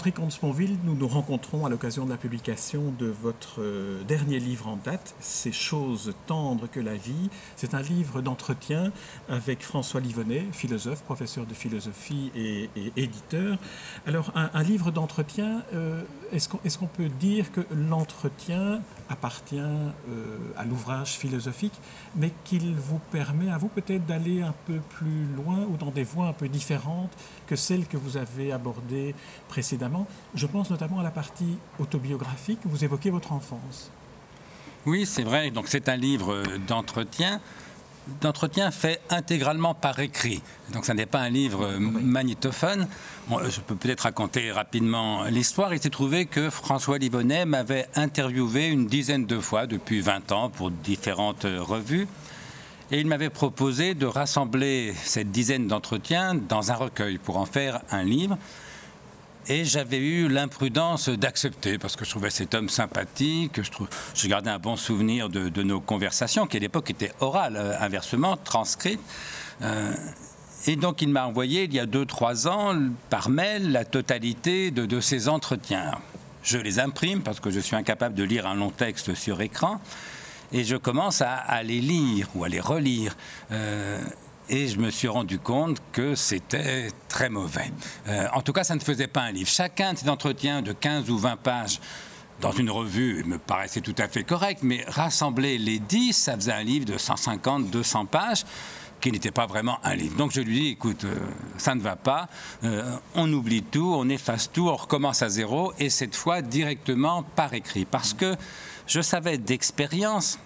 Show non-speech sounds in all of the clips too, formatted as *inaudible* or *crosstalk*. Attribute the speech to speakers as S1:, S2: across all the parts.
S1: André Comte-Sponville, nous nous rencontrons à l'occasion de la publication de votre euh, dernier livre en date, Ces choses tendres que la vie. C'est un livre d'entretien avec François Livonnet, philosophe, professeur de philosophie et, éditeur. Alors, un, livre d'entretien, euh, est-ce qu'on peut dire que l'entretien appartient euh, à l'ouvrage philosophique, mais qu'il vous permet à vous peut-être d'aller un peu plus loin ou dans des voies un peu différentes que celles que vous avez abordées précédemment. Je pense notamment à la partie autobiographique, vous évoquez votre enfance.
S2: Oui, c'est vrai. Donc c'est un livre d'entretien d'entretien fait intégralement par écrit. Donc ça n'est pas un livre magnétophone. je peux peut-être raconter rapidement l'histoire. Il s'est trouvé que François Livonnet m'avait interviewé une dizaine de fois depuis 20 ans pour différentes revues. Et il m'avait proposé de rassembler cette dizaine d'entretiens dans un recueil pour en faire un livre. Et j'avais eu l'imprudence d'accepter parce que je trouvais cet homme sympathique. Je, gardais un bon souvenir de, nos conversations qui à l'époque étaient orales, euh, inversement, transcrites. Euh, et donc il m'a envoyé il y a 2-3 ans par mail la totalité de, de, ces entretiens. Je les imprime parce que je suis incapable de lire un long texte sur écran. Et je commence à, les lire ou à les relire. Euh, et je me suis rendu compte que c'était très mauvais. Euh, en tout cas, ça ne faisait pas un livre. Chacun de ces entretiens de 15 ou 20 pages dans une revue me paraissait tout à fait correct, mais rassembler les 10, ça faisait un livre de 150, 200 pages qui n'était pas vraiment un livre. Donc je lui dis, écoute, euh, ça ne va pas, on oublie tout, on efface tout, on recommence à zéro, et cette fois directement par écrit. Parce que je savais d'expérience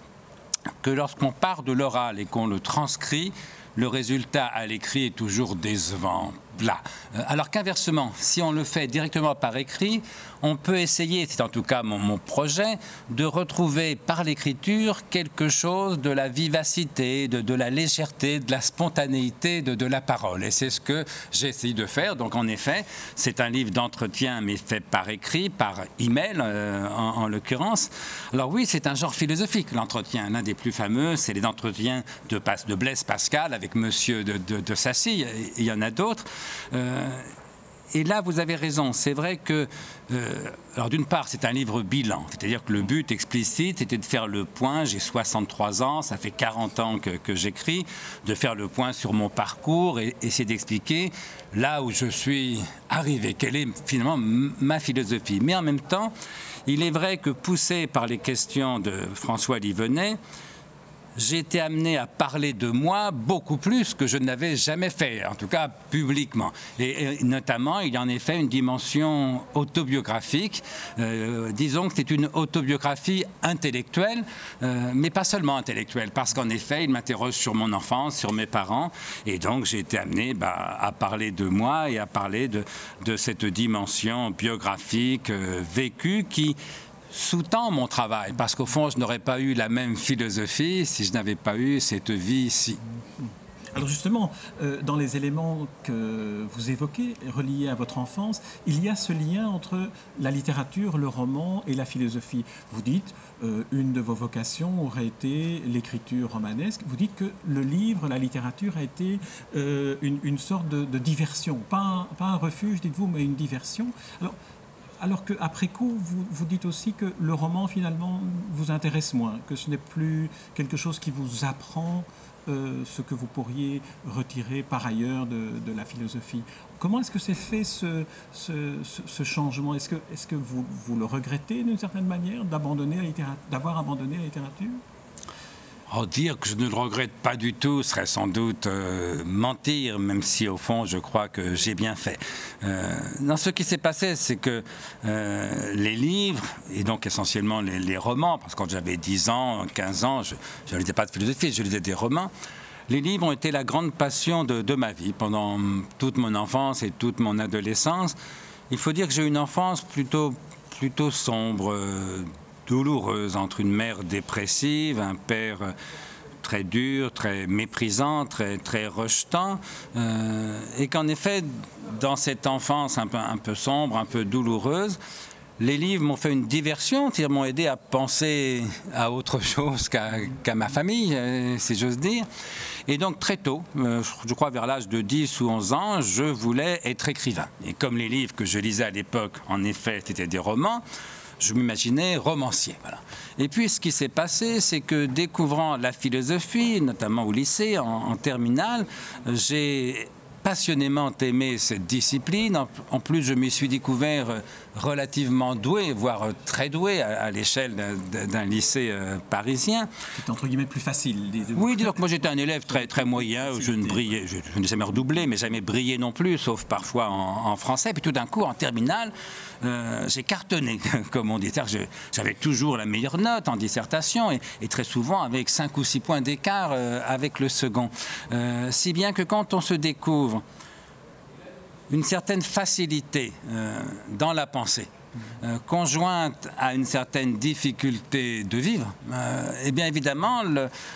S2: que lorsqu'on part de l'oral et qu'on le transcrit, le résultat à l'écrit est toujours décevant, Euh, alors qu'inversement, si on le fait directement par écrit, on peut essayer, c'est en tout cas mon, projet, de retrouver par l'écriture quelque chose de la vivacité, de, la légèreté, de la spontanéité de, la parole. Et c'est ce que j'ai essayé de faire. Donc en effet, c'est un livre d'entretien, mais fait par écrit, par email euh, en, l'occurrence. Alors oui, c'est un genre philosophique, l'entretien. L'un des plus fameux, c'est les entretiens de, de Blaise Pascal avec Monsieur de, de Sassy. Il y en a d'autres. Euh, et là, vous avez raison. C'est vrai que, euh, alors d'une part, c'est un livre bilan, c'est-à-dire que le but explicite était de faire le point. J'ai 63 ans, ça fait 40 ans que, j'écris, de faire le point sur mon parcours et essayer d'expliquer là où je suis arrivé, quelle est finalement ma philosophie. Mais en même temps, il est vrai que poussé par les questions de François Livenet, j'ai été amené à parler de moi beaucoup plus que je n'avais jamais fait, en tout cas publiquement. Et, notamment, il y a en effet une dimension autobiographique. Euh, disons que c'est une autobiographie intellectuelle, euh, mais pas seulement intellectuelle, parce qu'en effet, il m'interroge sur mon enfance, sur mes parents, et donc j'ai été amené bah, à parler de moi et à parler de, de cette dimension biographique euh, vécue qui sous-tend mon travail, parce qu'au fond, je n'aurais pas eu la même philosophie si je n'avais pas eu cette vie ici.
S1: Alors justement, euh, dans les éléments que vous évoquez, reliés à votre enfance, il y a ce lien entre la littérature, le roman et la philosophie. Vous dites, euh, une de vos vocations aurait été l'écriture romanesque. Vous dites que le livre, la littérature a été euh, une, sorte de, diversion, pas un, refuge, dites-vous, mais une diversion. Alors qu'après coup, vous, vous dites aussi que le roman, finalement, vous intéresse moins, que ce n'est plus quelque chose qui vous apprend euh, ce que vous pourriez retirer par ailleurs de, la philosophie. Comment est-ce que c'est fait ce, ce, changement? Est-ce que, est -ce que vous, vous le regrettez d'une certaine manière d'avoir abandonné la littérature?
S2: Oh, dire que je ne le regrette pas du tout serait sans doute euh, mentir, même si au fond je crois que j'ai bien fait. Euh, ce qui s'est passé, c'est que euh, les livres, et donc essentiellement les, romans, parce que quand j'avais 10 ans, 15 ans, je ne lisais pas de philosophie, je lisais des romans. Les livres ont été la grande passion de, de ma vie pendant toute mon enfance et toute mon adolescence. Il faut dire que j'ai eu une enfance plutôt, plutôt sombre douloureuse entre une mère dépressive, un père très dur, très méprisant, très, très rejetant, euh, et qu'en effet, dans cette enfance un peu, un peu sombre, un peu douloureuse, les livres m'ont fait une diversion, ils m'ont aidé à penser à autre chose qu'à ma famille, euh, si j'ose dire. Et donc très tôt, euh, je crois vers l'âge de 10 ou 11 ans, je voulais être écrivain. Et comme les livres que je lisais à l'époque, en effet, c'était des romans, je m'imaginais romancier. Et puis ce qui s'est passé, c'est que découvrant la philosophie, notamment au lycée, en, en terminale, j'ai passionnément aimé cette discipline. En plus, je m'y suis découvert euh, relativement doué, voire euh, très doué à, l'échelle d'un lycée euh, parisien.
S1: C'était entre guillemets plus facile.
S2: Oui, donc moi j'étais un élève très, très moyen, je ne brillais, je, n'ai jamais redoublé, mais jamais brillé non plus, sauf parfois en, français. Puis tout d'un coup, en terminale, j'ai cartonné, *laughs* comme on dit. J'avais toujours la meilleure note en dissertation et, et, très souvent avec 5 ou 6 points d'écart avec le second. si bien que quand on se découvre une certaine facilité euh, dans la pensée. Euh, conjointe à une certaine difficulté de vivre, euh, eh bien évidemment,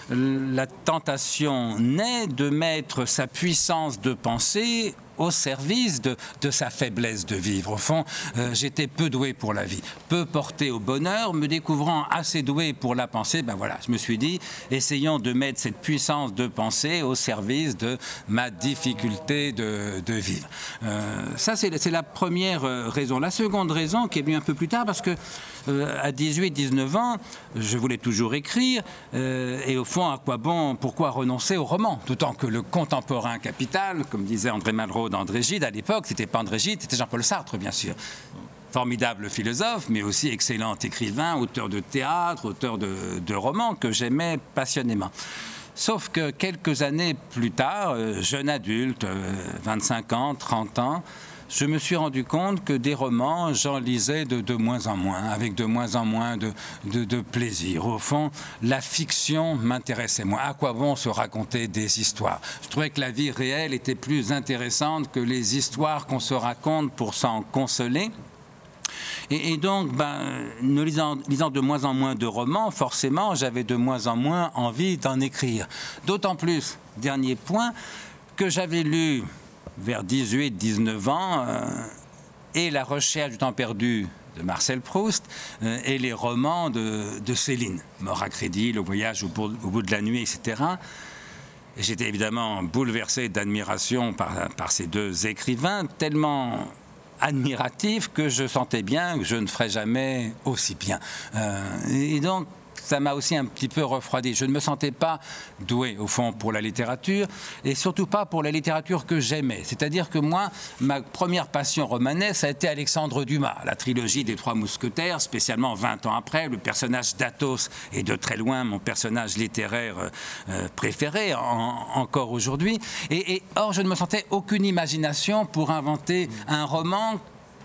S2: la tentation naît de mettre sa puissance de pensée au service de, sa faiblesse de vivre. Au fond, euh, j'étais peu doué pour la vie, peu porté au bonheur, me découvrant assez doué pour la pensée, ben voilà, je me suis dit, essayons de mettre cette puissance de pensée au service de ma difficulté de, vivre. Euh, ça, c'est la première euh, raison. La seconde raison, qui est venue un peu plus tard, parce que à 18-19 ans, je voulais toujours écrire, et au fond, à quoi bon, pourquoi renoncer au roman? D'autant que le contemporain capital, comme disait André Malraux d'André Gide à l'époque. C'était pas André Gide, c'était Jean-Paul Sartre, bien sûr. Formidable philosophe, mais aussi excellent écrivain, auteur de théâtre, auteur de, romans que j'aimais passionnément. Sauf que quelques années plus tard, euh, jeune adulte, 25 euh, ans, 30 ans, je me suis rendu compte que des romans, j'en lisais de, de, moins en moins, avec de moins en moins de, de, plaisir. Au fond, la fiction m'intéressait moins. À quoi bon se raconter des histoires? Je trouvais que la vie réelle était plus intéressante que les histoires qu'on se raconte pour s'en consoler. Et, donc, ben, ne lisant, lisant, de moins en moins de romans, forcément, j'avais de moins en moins envie d'en écrire. D'autant plus, dernier point, que j'avais lu vers 18-19 ans, euh, et La recherche du temps perdu de Marcel Proust euh, et les romans de, Céline, Mort à crédit, Le voyage au bout, de la nuit, etc. Et j'étais évidemment bouleversé d'admiration par, par, ces deux écrivains, tellement admiratifs que je sentais bien que je ne ferais jamais aussi bien. Euh, et donc, ça m'a aussi un petit peu refroidi. Je ne me sentais pas doué, au fond, pour la littérature, et surtout pas pour la littérature que j'aimais. C'est-à-dire que moi, ma première passion romanesque, a été Alexandre Dumas, la trilogie des Trois Mousquetaires, spécialement 20 ans après. Le personnage d'Athos est de très loin mon personnage littéraire euh, euh, préféré, encore aujourd'hui. Et or, je ne me sentais aucune imagination pour inventer un roman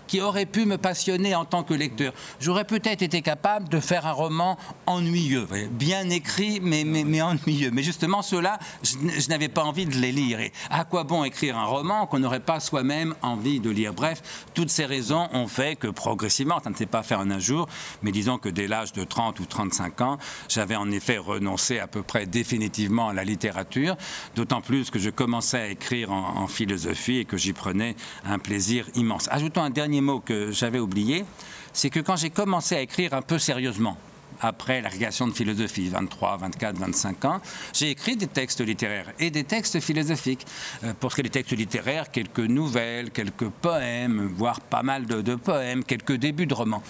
S2: qui aurait pu me passionner en tant que lecteur. J'aurais peut-être été capable de faire un roman ennuyeux, bien écrit, mais, ennuyeux. Mais justement, ceux-là, je, n'avais pas envie de les lire. Et à quoi bon écrire un roman qu'on n'aurait pas soi-même envie de lire? Bref, toutes ces raisons ont fait que progressivement, ça ne s'est pas fait en un jour, mais disons que dès l'âge de 30 ou 35 ans, j'avais en effet renoncé à peu près définitivement à la littérature, d'autant plus que je commençais à écrire en, en philosophie et que j'y prenais un plaisir immense. Ajoutons un dernier mot que j'avais oublié, c'est que quand j'ai commencé à écrire un peu sérieusement, après la de philosophie, 23, 24, 25 ans, j'ai écrit des textes littéraires et des textes philosophiques. Euh, pour ce qui est des textes littéraires, quelques nouvelles, quelques poèmes, voire pas mal de, de poèmes, quelques débuts de romans.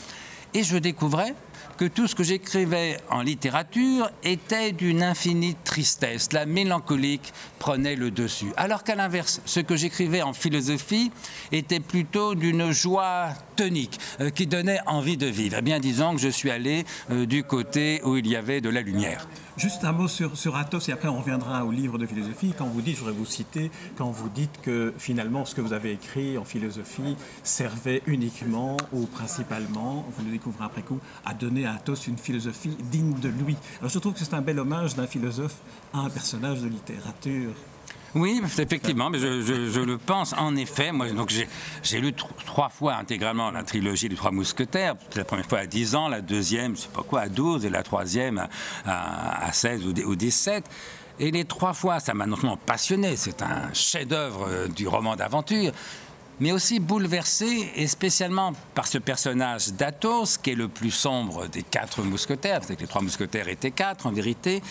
S2: Et je découvrais que tout ce que j'écrivais en littérature était d'une infinie tristesse. La mélancolique prenait le dessus. Alors qu'à l'inverse, ce que j'écrivais en philosophie était plutôt d'une joie tonique euh, qui donnait envie de vivre. Eh bien, disons que je suis allé euh, du côté où il y avait de la lumière.
S1: Juste un mot sur, sur Athos et après on reviendra au livre de philosophie. Quand vous dites, je voudrais vous citer, quand vous dites que finalement ce que vous avez écrit en philosophie servait uniquement ou principalement, vous le découvrez après coup, à donner à Athos une philosophie digne de lui. Alors je trouve que c'est un bel hommage d'un philosophe à un personnage de littérature.
S2: Oui, effectivement, mais je, le pense en effet. Moi, donc j'ai lu trois fois intégralement la trilogie des Trois Mousquetaires. La première fois à 10 ans, la deuxième, je sais pas quoi, à 12, et la troisième à, 16 ou 17. Et les trois fois, ça m'a non seulement passionné, c'est un chef-d'œuvre euh, du roman d'aventure, mais aussi bouleversé, et spécialement par ce personnage d'Athos, qui est le plus sombre des quatre mousquetaires, parce que les trois mousquetaires étaient quatre en vérité,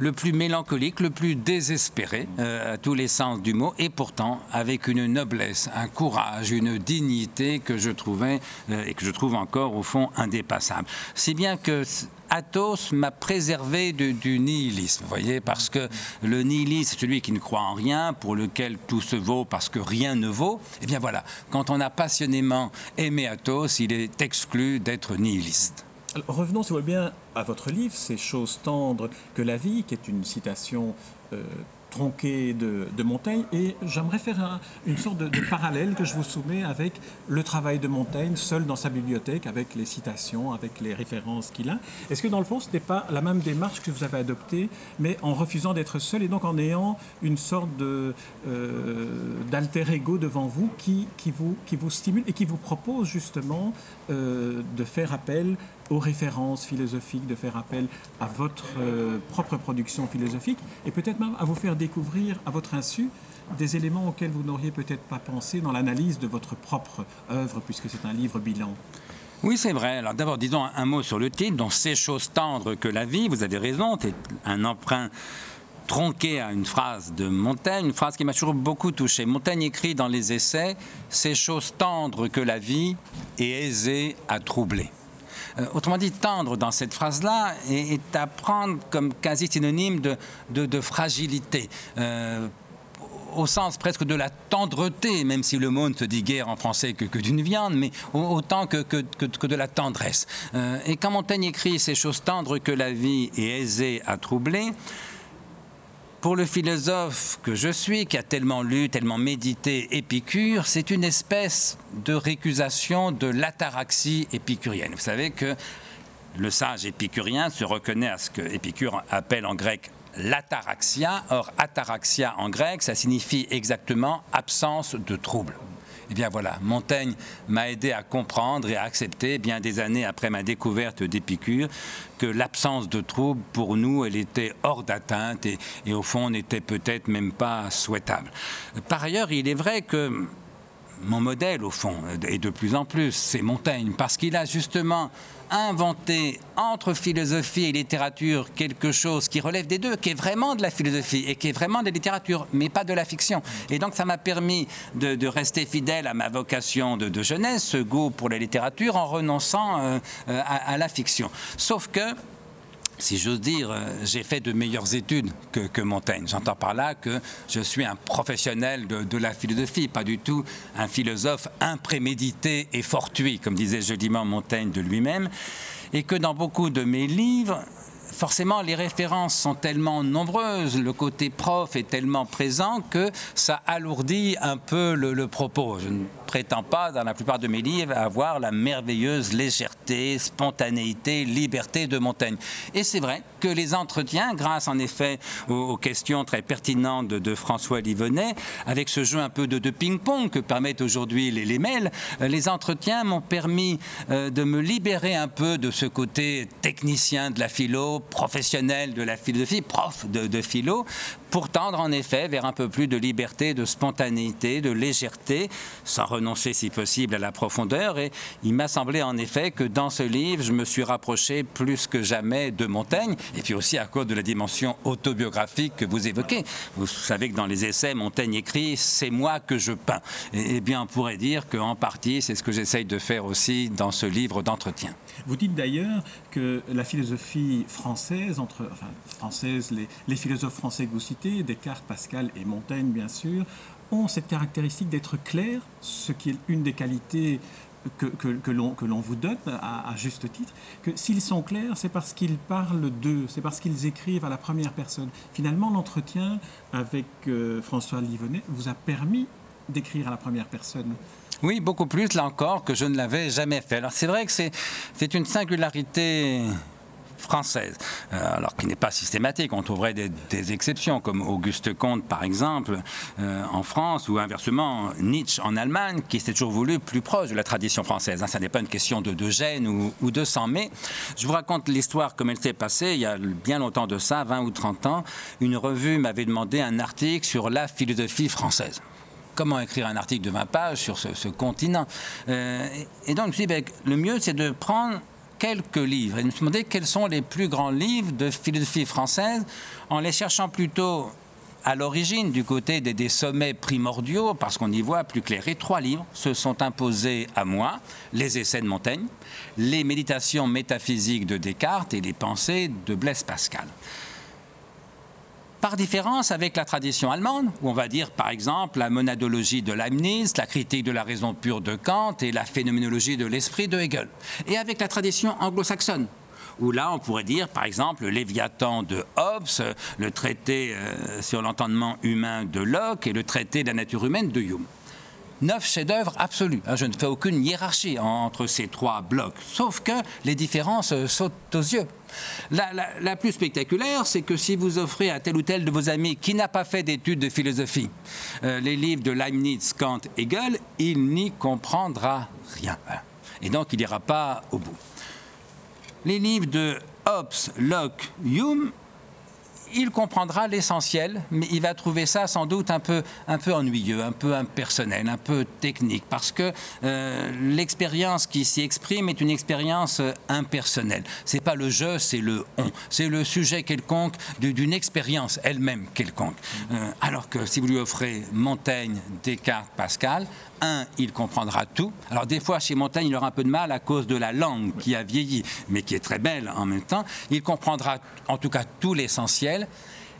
S2: le plus mélancolique, le plus désespéré euh, à tous les sens du mot, et pourtant avec une noblesse, un courage, une dignité que je trouvais euh, et que je trouve encore au fond indépassable. Si bien que Athos m'a préservé du nihilisme, vous voyez, parce que le nihilisme, celui qui ne croit en rien, pour lequel tout se vaut parce que rien ne vaut. Eh bien voilà, quand on a passionnément aimé Athos, il est exclu d'être nihiliste
S1: revenons, si vous voulez bien, à votre livre, Ces choses tendres que la vie, qui est une citation euh, tronquée de, Montaigne. Et j'aimerais faire une sorte de, parallèle que je vous soumets avec le travail de Montaigne, seul dans sa bibliothèque, avec les citations, avec les références qu'il a. Est-ce que dans le fond, ce n'est pas la même démarche que vous avez adoptée, mais en refusant d'être seul et donc en ayant une sorte de, euh, d'alter ego devant vous qui, qui vous qui vous stimule et qui vous propose justement euh, de faire appel aux références philosophiques, de faire appel à votre euh, propre production philosophique et peut-être même à vous faire découvrir à votre insu des éléments auxquels vous n'auriez peut-être pas pensé dans l'analyse de votre propre œuvre, puisque c'est un livre bilan.
S2: Oui, c'est vrai. Alors d'abord, disons un mot sur le titre. Donc, ces choses tendres que la vie, vous avez raison, c'est un emprunt tronqué à une phrase de Montaigne, une phrase qui m'a toujours beaucoup touché. Montaigne écrit dans les essais Ces choses tendres que la vie est aisée à troubler. Euh, autrement dit, tendre dans cette phrase-là est, à prendre comme quasi synonyme de, fragilité. Euh, au sens presque de la tendreté, même si le mot ne se dit guère en français que, d'une viande, mais autant que, de la tendresse. Euh, et quand Montaigne écrit ces choses tendres que la vie est aisée à troubler, pour le philosophe que je suis, qui a tellement lu, tellement médité Épicure, c'est une espèce de récusation de l'ataraxie épicurienne. Vous savez que le sage épicurien se reconnaît à ce que Épicure appelle en grec l'ataraxia. Or, ataraxia en grec, ça signifie exactement absence de trouble. Eh bien voilà, Montaigne m'a aidé à comprendre et à accepter, bien des années après ma découverte d'Épicure, que l'absence de trouble, pour nous, elle était hors d'atteinte et, et au fond n'était peut-être même pas souhaitable. Par ailleurs, il est vrai que mon modèle, au fond, et de plus en plus, c'est Montaigne, parce qu'il a justement inventé entre philosophie et littérature quelque chose qui relève des deux, qui est vraiment de la philosophie et qui est vraiment de la littérature, mais pas de la fiction. Et donc ça m'a permis de, rester fidèle à ma vocation de, jeunesse, ce goût pour la littérature, en renonçant euh, euh, à la fiction. Sauf que si j'ose dire, euh, j'ai fait de meilleures études que, Montaigne. J'entends par là que je suis un professionnel de, la philosophie, pas du tout un philosophe imprémédité et fortuit, comme disait joliment Montaigne de lui-même, et que dans beaucoup de mes livres, forcément, les références sont tellement nombreuses, le côté prof est tellement présent que ça alourdit un peu le, propos. Je ne prétends pas, dans la plupart de mes livres, avoir la merveilleuse légèreté, spontanéité, liberté de Montaigne. Et c'est vrai que les entretiens, grâce en effet aux, questions très pertinentes de, François Livenet, avec ce jeu un peu de, ping-pong que permettent aujourd'hui les, les, mails, euh, les entretiens m'ont permis euh, de me libérer un peu de ce côté technicien de la philo, professionnel de la philosophie, prof de, philo, pour tendre en effet vers un peu plus de liberté, de spontanéité, de légèreté, sans si possible à la profondeur. Et il m'a semblé en effet que dans ce livre, je me suis rapproché plus que jamais de Montaigne, et puis aussi à cause de la dimension autobiographique que vous évoquez. Vous savez que dans les essais, Montaigne écrit C'est moi que je peins. Et, eh bien, on pourrait dire qu'en partie, c'est ce que j'essaye de faire aussi dans ce livre d'entretien.
S1: Vous dites d'ailleurs que la philosophie française, entre, enfin, française, les, philosophes français que vous citez, Descartes, Pascal et Montaigne, bien sûr, ont cette caractéristique d'être clairs, ce qui est une des qualités que, que, que l'on vous donne à, juste titre, que s'ils sont clairs, c'est parce qu'ils parlent d'eux, c'est parce qu'ils écrivent à la première personne. Finalement, l'entretien avec euh, François Livonnet vous a permis d'écrire à la première personne.
S2: Oui, beaucoup plus, là encore, que je ne l'avais jamais fait. Alors c'est vrai que c'est une singularité française, euh, alors qui n'est pas systématique. On trouverait des, exceptions, comme Auguste Comte, par exemple, euh, en France, ou inversement Nietzsche en Allemagne, qui s'est toujours voulu plus proche de la tradition française. Hein. Ça n'est pas une question de, de gêne ou, de sang, mais je vous raconte l'histoire comme elle s'est passée il y a bien longtemps de ça, 20 ou 30 ans. Une revue m'avait demandé un article sur la philosophie française comment écrire un article de 20 pages sur ce, continent? Euh, et donc, je me suis dit, ben, le mieux, c'est de prendre quelques livres et de me quels sont les plus grands livres de philosophie française en les cherchant plutôt à l'origine du côté des, sommets primordiaux, parce qu'on y voit plus clair. Et trois livres se sont imposés à moi, les essais de Montaigne, les méditations métaphysiques de Descartes et les pensées de Blaise Pascal. Par différence avec la tradition allemande, où on va dire par exemple la monadologie de Leibniz, la critique de la raison pure de Kant et la phénoménologie de l'esprit de Hegel. Et avec la tradition anglo-saxonne, où là, on pourrait dire, par exemple, le Léviathan de Hobbes, le traité euh, sur l'entendement humain de Locke et le traité de la nature humaine de Hume. Neuf chefs-d'œuvre absolus. Hein, je ne fais aucune hiérarchie entre ces trois blocs, sauf que les différences euh, sautent aux yeux. La, plus spectaculaire, c'est que si vous offrez à tel ou tel de vos amis qui n'a pas fait d'études de philosophie euh, les livres de Leibniz, Kant, Hegel, il n'y comprendra rien. Et donc il n'ira pas au bout les livres de Hobbes, Locke, Hume, il comprendra l'essentiel, mais il va trouver ça sans doute un peu, un peu ennuyeux, un peu impersonnel, un peu technique, parce que euh, l'expérience qui s'y exprime est une expérience euh, impersonnelle. C'est pas le je, c'est le on. C'est le sujet quelconque d'une expérience elle-même quelconque. Euh, alors que si vous lui offrez Montaigne, Descartes, Pascal, un, il comprendra tout. Alors des fois, chez Montaigne, il aura un peu de mal à cause de la langue qui a vieilli, mais qui est très belle en même temps. Il comprendra en tout cas tout l'essentiel.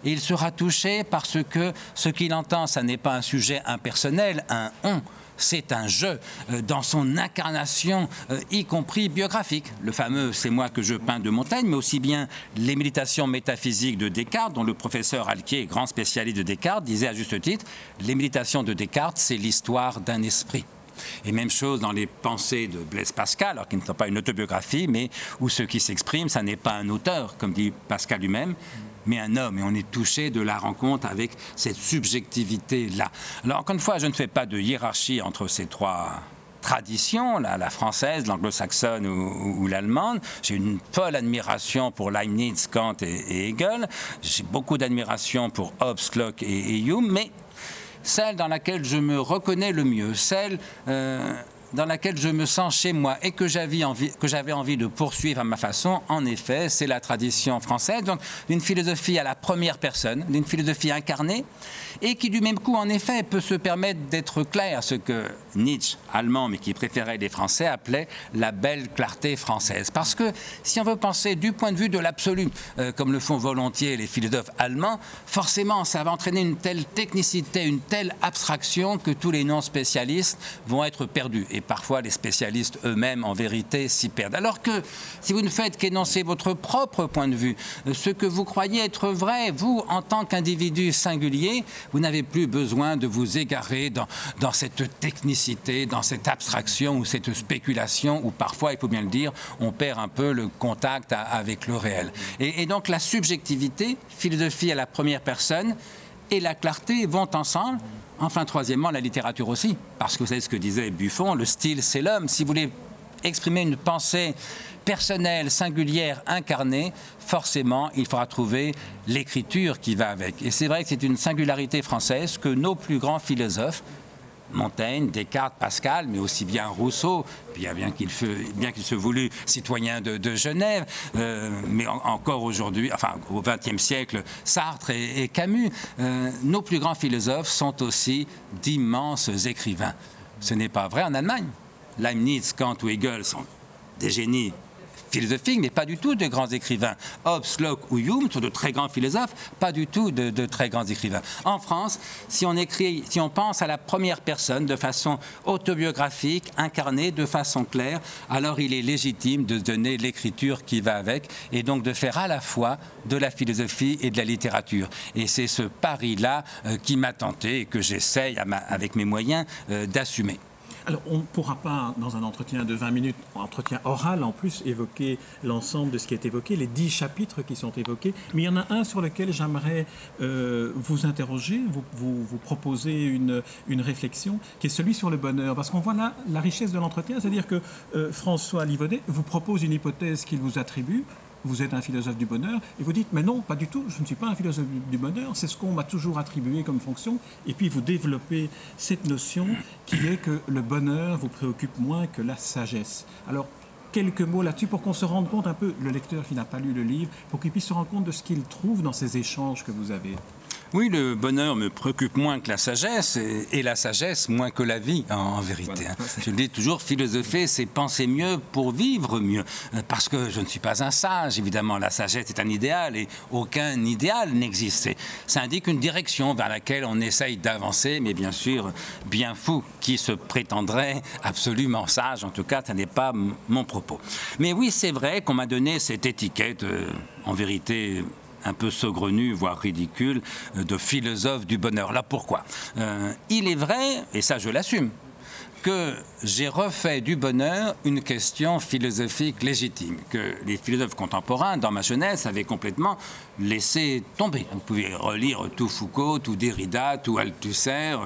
S2: Il sera touché parce que ce qu'il entend, ça n'est pas un sujet impersonnel, un on, c'est un jeu euh, dans son incarnation, euh, y compris biographique. Le fameux C'est moi que je peins de Montaigne, mais aussi bien les méditations métaphysiques de Descartes, dont le professeur Alquier, grand spécialiste de Descartes, disait à juste titre Les méditations de Descartes, c'est l'histoire d'un esprit. Et même chose dans les pensées de Blaise Pascal, alors qu'ils ne sont pas une autobiographie, mais où ce qui s'exprime, ça n'est pas un auteur, comme dit Pascal lui-même, mais un homme. Et on est touché de la rencontre avec cette subjectivité-là. Alors, encore une fois, je ne fais pas de hiérarchie entre ces trois traditions, la, française, l'anglo-saxonne ou, l'allemande. J'ai une folle admiration pour Leibniz, Kant et, Hegel. J'ai beaucoup d'admiration pour Hobbes, Locke et, Hume, mais celle dans laquelle je me reconnais le mieux, celle euh, dans laquelle je me sens chez moi et que j'avais envie, de poursuivre à ma façon, en effet, c'est la tradition française, donc d'une philosophie à la première personne, d'une philosophie incarnée, et qui du même coup, en effet, peut se permettre d'être clair, ce que Nietzsche, allemand, mais qui préférait les Français, appelait la belle clarté française. Parce que si on veut penser du point de vue de l'absolu, euh, comme le font volontiers les philosophes allemands, forcément, ça va entraîner une telle technicité, une telle abstraction que tous les non-spécialistes vont être perdus. Parfois, les spécialistes eux-mêmes, en vérité, s'y perdent. Alors que si vous ne faites qu'énoncer votre propre point de vue, euh, ce que vous croyez être vrai, vous, en tant qu'individu singulier, vous n'avez plus besoin de vous égarer dans, dans cette technicité, dans cette abstraction ou cette spéculation où parfois, il faut bien le dire, on perd un peu le contact avec le réel. Et, et donc la subjectivité, philosophie à la première personne, et la clarté vont ensemble. Enfin, troisièmement, la littérature aussi, parce que vous savez ce que disait Buffon, le style, c'est l'homme. Si vous voulez exprimer une pensée personnelle, singulière, incarnée, forcément, il faudra trouver l'écriture qui va avec. Et c'est vrai que c'est une singularité française que nos plus grands philosophes, Montaigne, Descartes, Pascal, mais aussi bien Rousseau, bien qu'il se voulu citoyen de, Genève, euh, mais encore aujourd'hui, enfin au XXe siècle, Sartre et, Camus, euh, nos plus grands philosophes sont aussi d'immenses écrivains. Ce n'est pas vrai en Allemagne. Leibniz, Kant ou Hegel sont des génies philosophiques, mais pas du tout de grands écrivains. Hobbes, Locke ou Hume sont de très grands philosophes, pas du tout de, très grands écrivains. En France, si on écrit, si on pense à la première personne de façon autobiographique, incarnée de façon claire, alors il est légitime de donner l'écriture qui va avec et donc de faire à la fois de la philosophie et de la littérature. Et c'est ce pari-là euh, qui m'a tenté et que j'essaye avec mes moyens euh, d'assumer.
S1: Alors, on ne pourra pas, dans un entretien de 20 minutes, entretien oral en plus, évoquer l'ensemble de ce qui est évoqué, les 10 chapitres qui sont évoqués, mais il y en a un sur lequel j'aimerais euh, vous interroger, vous, proposer une, réflexion, qui est celui sur le bonheur. Parce qu'on voit là la richesse de l'entretien, c'est-à-dire que euh, François Livaudet vous propose une hypothèse qu'il vous attribue, vous êtes un philosophe du bonheur, et vous dites, mais non, pas du tout, je ne suis pas un philosophe du bonheur, c'est ce qu'on m'a toujours attribué comme fonction, et puis vous développez cette notion qui est que le bonheur vous préoccupe moins que la sagesse. Alors, quelques mots là-dessus pour qu'on se rende compte un peu, le lecteur qui n'a pas lu le livre, pour qu'il puisse se rendre compte de ce qu'il trouve dans ces échanges que vous avez.
S2: Oui, le bonheur me préoccupe moins que la sagesse, et, la sagesse moins que la vie, en, vérité. Hein. Je le dis toujours, philosopher, c'est penser mieux pour vivre mieux. Euh, parce que je ne suis pas un sage, évidemment. La sagesse est un idéal, et aucun idéal n'existe. Ça indique une direction vers laquelle on essaye d'avancer, mais bien sûr, bien fou qui se prétendrait absolument sage. En tout cas, ce n'est pas mon propos. Mais oui, c'est vrai qu'on m'a donné cette étiquette, euh, en vérité un peu saugrenu, voire ridicule, euh, de philosophe du bonheur. Là, pourquoi? Euh, Il est vrai, et ça je l'assume, que j'ai refait du bonheur une question philosophique légitime, que les philosophes contemporains, dans ma jeunesse, avaient complètement laissé tomber. Vous pouvez relire tout Foucault, tout Derrida, tout Althusser,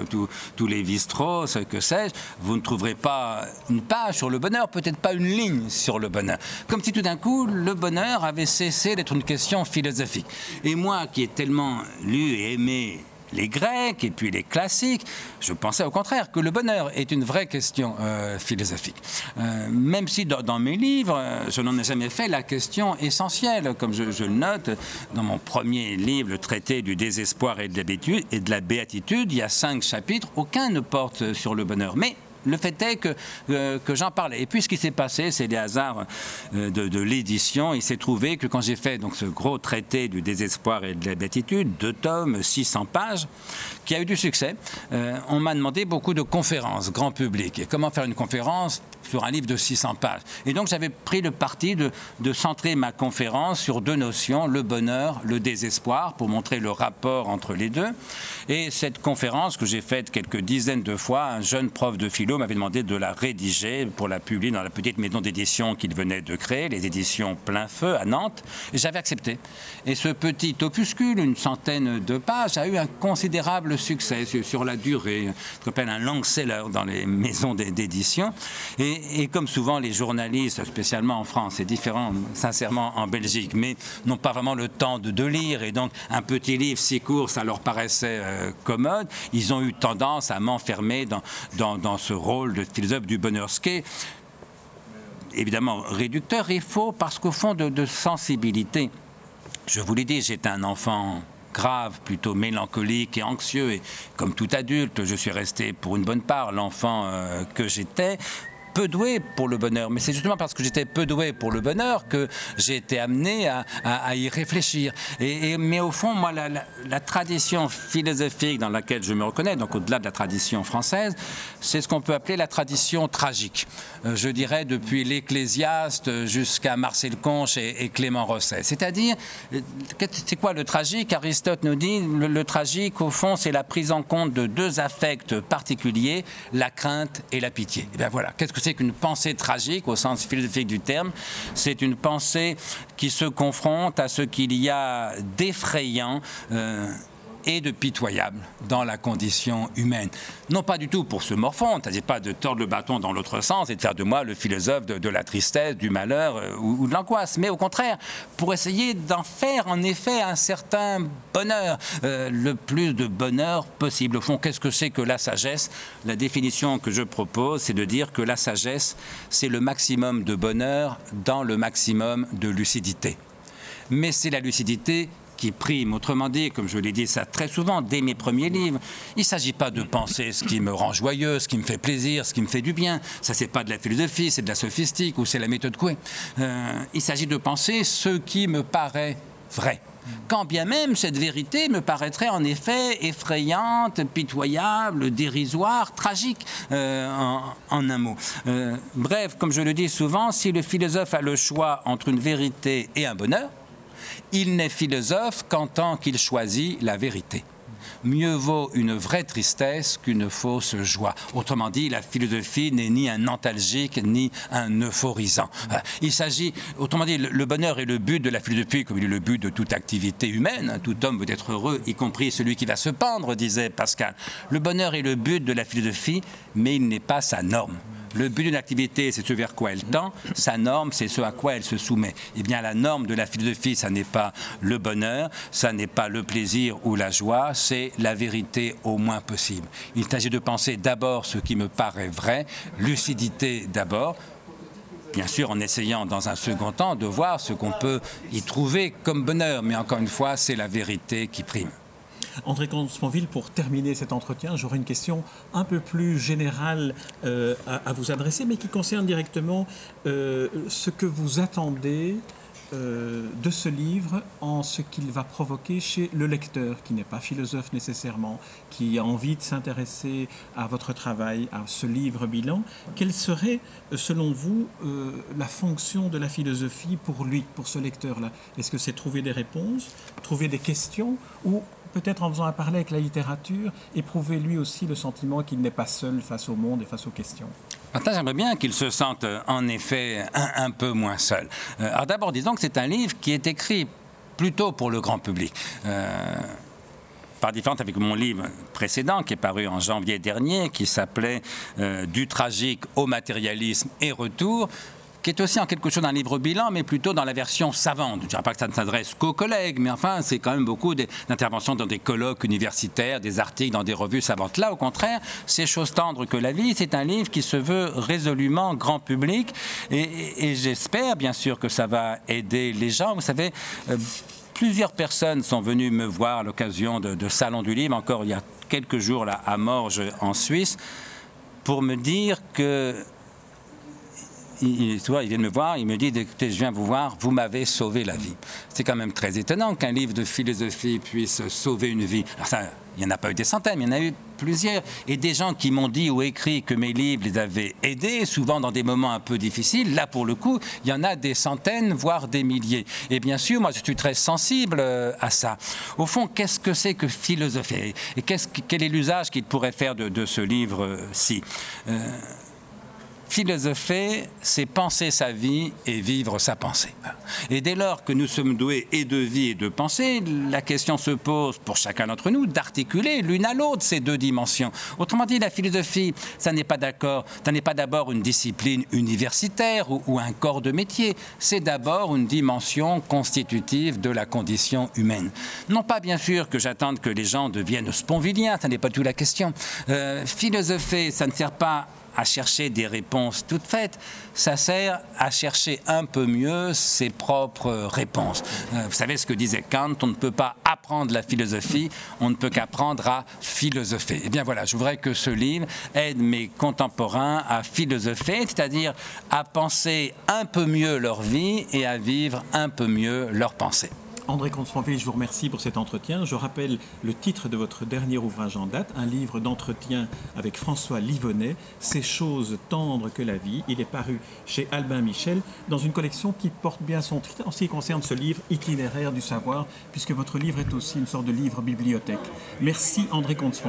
S2: tous les Lévi-Strauss, que sais-je, vous ne trouverez pas une page sur le bonheur, peut-être pas une ligne sur le bonheur. Comme si tout d'un coup, le bonheur avait cessé d'être une question philosophique. Et moi, qui ai tellement lu et aimé les Grecs et puis les classiques. Je pensais au contraire que le bonheur est une vraie question euh, philosophique. Euh, même si dans, mes livres, euh, je n'en ai jamais fait la question essentielle, comme je, le note dans mon premier livre, le traité du désespoir et de la béatitude, il y a cinq chapitres, aucun ne porte sur le bonheur. Mais le fait est que, euh, que j'en parlais. Et puis ce qui s'est passé, c'est des hasards euh, de, l'édition. Il s'est trouvé que quand j'ai fait donc, ce gros traité du désespoir et de la béatitude, deux tomes, 600 pages, qui a eu du succès, euh, on m'a demandé beaucoup de conférences, grand public. Et comment faire une conférence sur un livre de 600 pages. Et donc j'avais pris le parti de, de, centrer ma conférence sur deux notions, le bonheur, le désespoir, pour montrer le rapport entre les deux. Et cette conférence que j'ai faite quelques dizaines de fois, un jeune prof de philo m'avait demandé de la rédiger pour la publier dans la petite maison d'édition qu'il venait de créer, les éditions Plein Feu à Nantes. Et j'avais accepté. Et ce petit opuscule, une centaine de pages, a eu un considérable succès sur la durée, ce qu'on appelle un long seller dans les maisons d'édition. Et et, comme souvent, les journalistes, spécialement en France, c'est différent, sincèrement, en Belgique, mais n'ont pas vraiment le temps de, lire. Et donc, un petit livre si court, ça leur paraissait euh, commode. Ils ont eu tendance à m'enfermer dans, dans, ce rôle de philosophe du bonheur. Ce qui est évidemment réducteur et faux parce qu'au fond de, de sensibilité, je vous l'ai dit, j'étais un enfant grave, plutôt mélancolique et anxieux. Et comme tout adulte, je suis resté pour une bonne part l'enfant euh, que j'étais peu doué pour le bonheur. Mais c'est justement parce que j'étais peu doué pour le bonheur que j'ai été amené à, y réfléchir. Et, mais au fond, moi, la, tradition philosophique dans laquelle je me reconnais, donc au-delà de la tradition française, c'est ce qu'on peut appeler la tradition tragique. Euh, je dirais depuis l'Ecclésiaste jusqu'à Marcel Conche et, Clément Rosset. C'est-à-dire, euh, c'est quoi le tragique? Aristote nous dit, le, tragique, au fond, c'est la prise en compte de deux affects particuliers, la crainte et la pitié. Et bien voilà, qu'est-ce que c'est qu'une pensée tragique au sens philosophique du terme. C'est une pensée qui se confronte à ce qu'il y a d'effrayant. Euh, et de pitoyable dans la condition humaine. Non pas du tout pour se morfondre, c'est-à-dire pas de tordre le bâton dans l'autre sens et de faire de moi le philosophe de, la tristesse, du malheur euh, ou, de l'angoisse, mais au contraire, pour essayer d'en faire en effet un certain bonheur, euh, le plus de bonheur possible. Au fond, qu'est-ce que c'est que la sagesse? La définition que je propose, c'est de dire que la sagesse, c'est le maximum de bonheur dans le maximum de lucidité. Mais c'est la lucidité qui prime. Autrement dit, comme je l'ai dit ça très souvent dès mes premiers livres, il ne s'agit pas de penser ce qui me rend joyeux, ce qui me fait plaisir, ce qui me fait du bien. Ça, c'est pas de la philosophie, c'est de la sophistique ou c'est la méthode Coué. Euh, il s'agit de penser ce qui me paraît vrai. Quand bien même cette vérité me paraîtrait en effet effrayante, pitoyable, dérisoire, tragique, euh, en, un mot. Euh, bref, comme je le dis souvent, si le philosophe a le choix entre une vérité et un bonheur, il n'est philosophe qu'en tant qu'il choisit la vérité. Mieux vaut une vraie tristesse qu'une fausse joie. Autrement dit, la philosophie n'est ni un antalgique ni un euphorisant. Euh, il s'agit, autrement dit, le bonheur est le but de la philosophie, comme il est le but de toute activité humaine. Tout homme veut être heureux, y compris celui qui va se pendre, disait Pascal. Le bonheur est le but de la philosophie, mais il n'est pas sa norme Le but d'une activité, c'est ce vers quoi elle tend. Sa norme, c'est ce à quoi elle se soumet. Eh bien, la norme de la philosophie, ça n'est pas le bonheur, ça n'est pas le plaisir ou la joie, c'est la vérité au moins possible. Il s'agit de penser d'abord ce qui me paraît vrai, lucidité d'abord, bien sûr en essayant dans un second temps de voir ce qu'on peut y trouver comme bonheur, mais encore une fois, c'est la vérité qui prime.
S1: André Consponville, pour terminer cet entretien, j'aurais une question un peu plus générale euh, à, vous adresser, mais qui concerne directement euh, ce que vous attendez euh, de ce livre en ce qu'il va provoquer chez le lecteur, qui n'est pas philosophe nécessairement, qui a envie de s'intéresser à votre travail, à ce livre bilan. Quelle serait, selon vous, la fonction de la philosophie pour lui, pour ce lecteur-là? Est-ce que c'est trouver des réponses, trouver des questions, ou peut-être en faisant un parler avec la littérature, éprouver lui aussi le sentiment qu'il n'est pas seul face au monde et face aux questions
S2: j'aimerais bien qu'il se sente euh, en effet un, peu moins seul. Euh, alors d'abord, disons que c'est un livre qui est écrit plutôt pour le grand public. Euh, par différence avec mon livre précédent qui est paru en janvier dernier, qui s'appelait Du tragique au matérialisme et retour qui est aussi en quelque chose d'un livre bilan, mais plutôt dans la version savante. Je ne dirais pas que ça ne s'adresse qu'aux collègues, mais enfin, c'est quand même beaucoup d'interventions dans des colloques universitaires, des articles dans des revues savantes. Là, au contraire, c'est chose tendre que la vie. C'est un livre qui se veut résolument grand public, et, j'espère bien sûr que ça va aider les gens. Vous savez. Euh, plusieurs personnes sont venues me voir à l'occasion de, de Salon du Livre, encore il y a quelques jours là, à Morges en Suisse, pour me dire que il, il vient me voir, il me dit écoutez, je viens vous voir, vous m'avez sauvé la vie. C'est quand même très étonnant qu'un livre de philosophie puisse sauver une vie. Alors ça, il n'y en a pas eu des centaines, il y en a eu plusieurs. Et des gens qui m'ont dit ou écrit que mes livres les avaient aidés, souvent dans des moments un peu difficiles. Là, pour le coup, il y en a des centaines, voire des milliers. Et bien sûr, moi, je suis très sensible euh, à ça. Au fond, qu'est-ce que c'est que philosophie Et quel est l'usage qu'il pourrait faire de, ce livre-ci? Euh, Philosopher, c'est penser sa vie et vivre sa pensée. Et dès lors que nous sommes doués et de vie et de pensée, la question se pose pour chacun d'entre nous d'articuler l'une à l'autre ces deux dimensions. Autrement dit, la philosophie, ça n'est pas d'accord, ça n'est pas d'abord une discipline universitaire ou, un corps de métier, c'est d'abord une dimension constitutive de la condition humaine. Non pas bien sûr que j'attende que les gens deviennent sponviliens, ça n'est pas tout la question. Euh, philosopher, ça ne sert pas à chercher des réponses toutes faites, ça sert à chercher un peu mieux ses propres réponses. Euh, vous savez ce que disait Kant, on ne peut pas apprendre la philosophie, on ne peut qu'apprendre à philosopher. Eh bien voilà, je voudrais que ce livre aide mes contemporains à philosopher, c'est-à-dire à penser un peu mieux leur vie et à vivre un peu mieux leur pensée.
S1: André comte je vous remercie pour cet entretien. Je rappelle le titre de votre dernier ouvrage en date, un livre d'entretien avec François Livonnet, Ces choses tendres que la vie. Il est paru chez Albin Michel dans une collection qui porte bien son titre en ce qui concerne ce livre itinéraire du savoir, puisque votre livre est aussi une sorte de livre bibliothèque. Merci André comte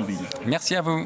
S2: Merci à vous.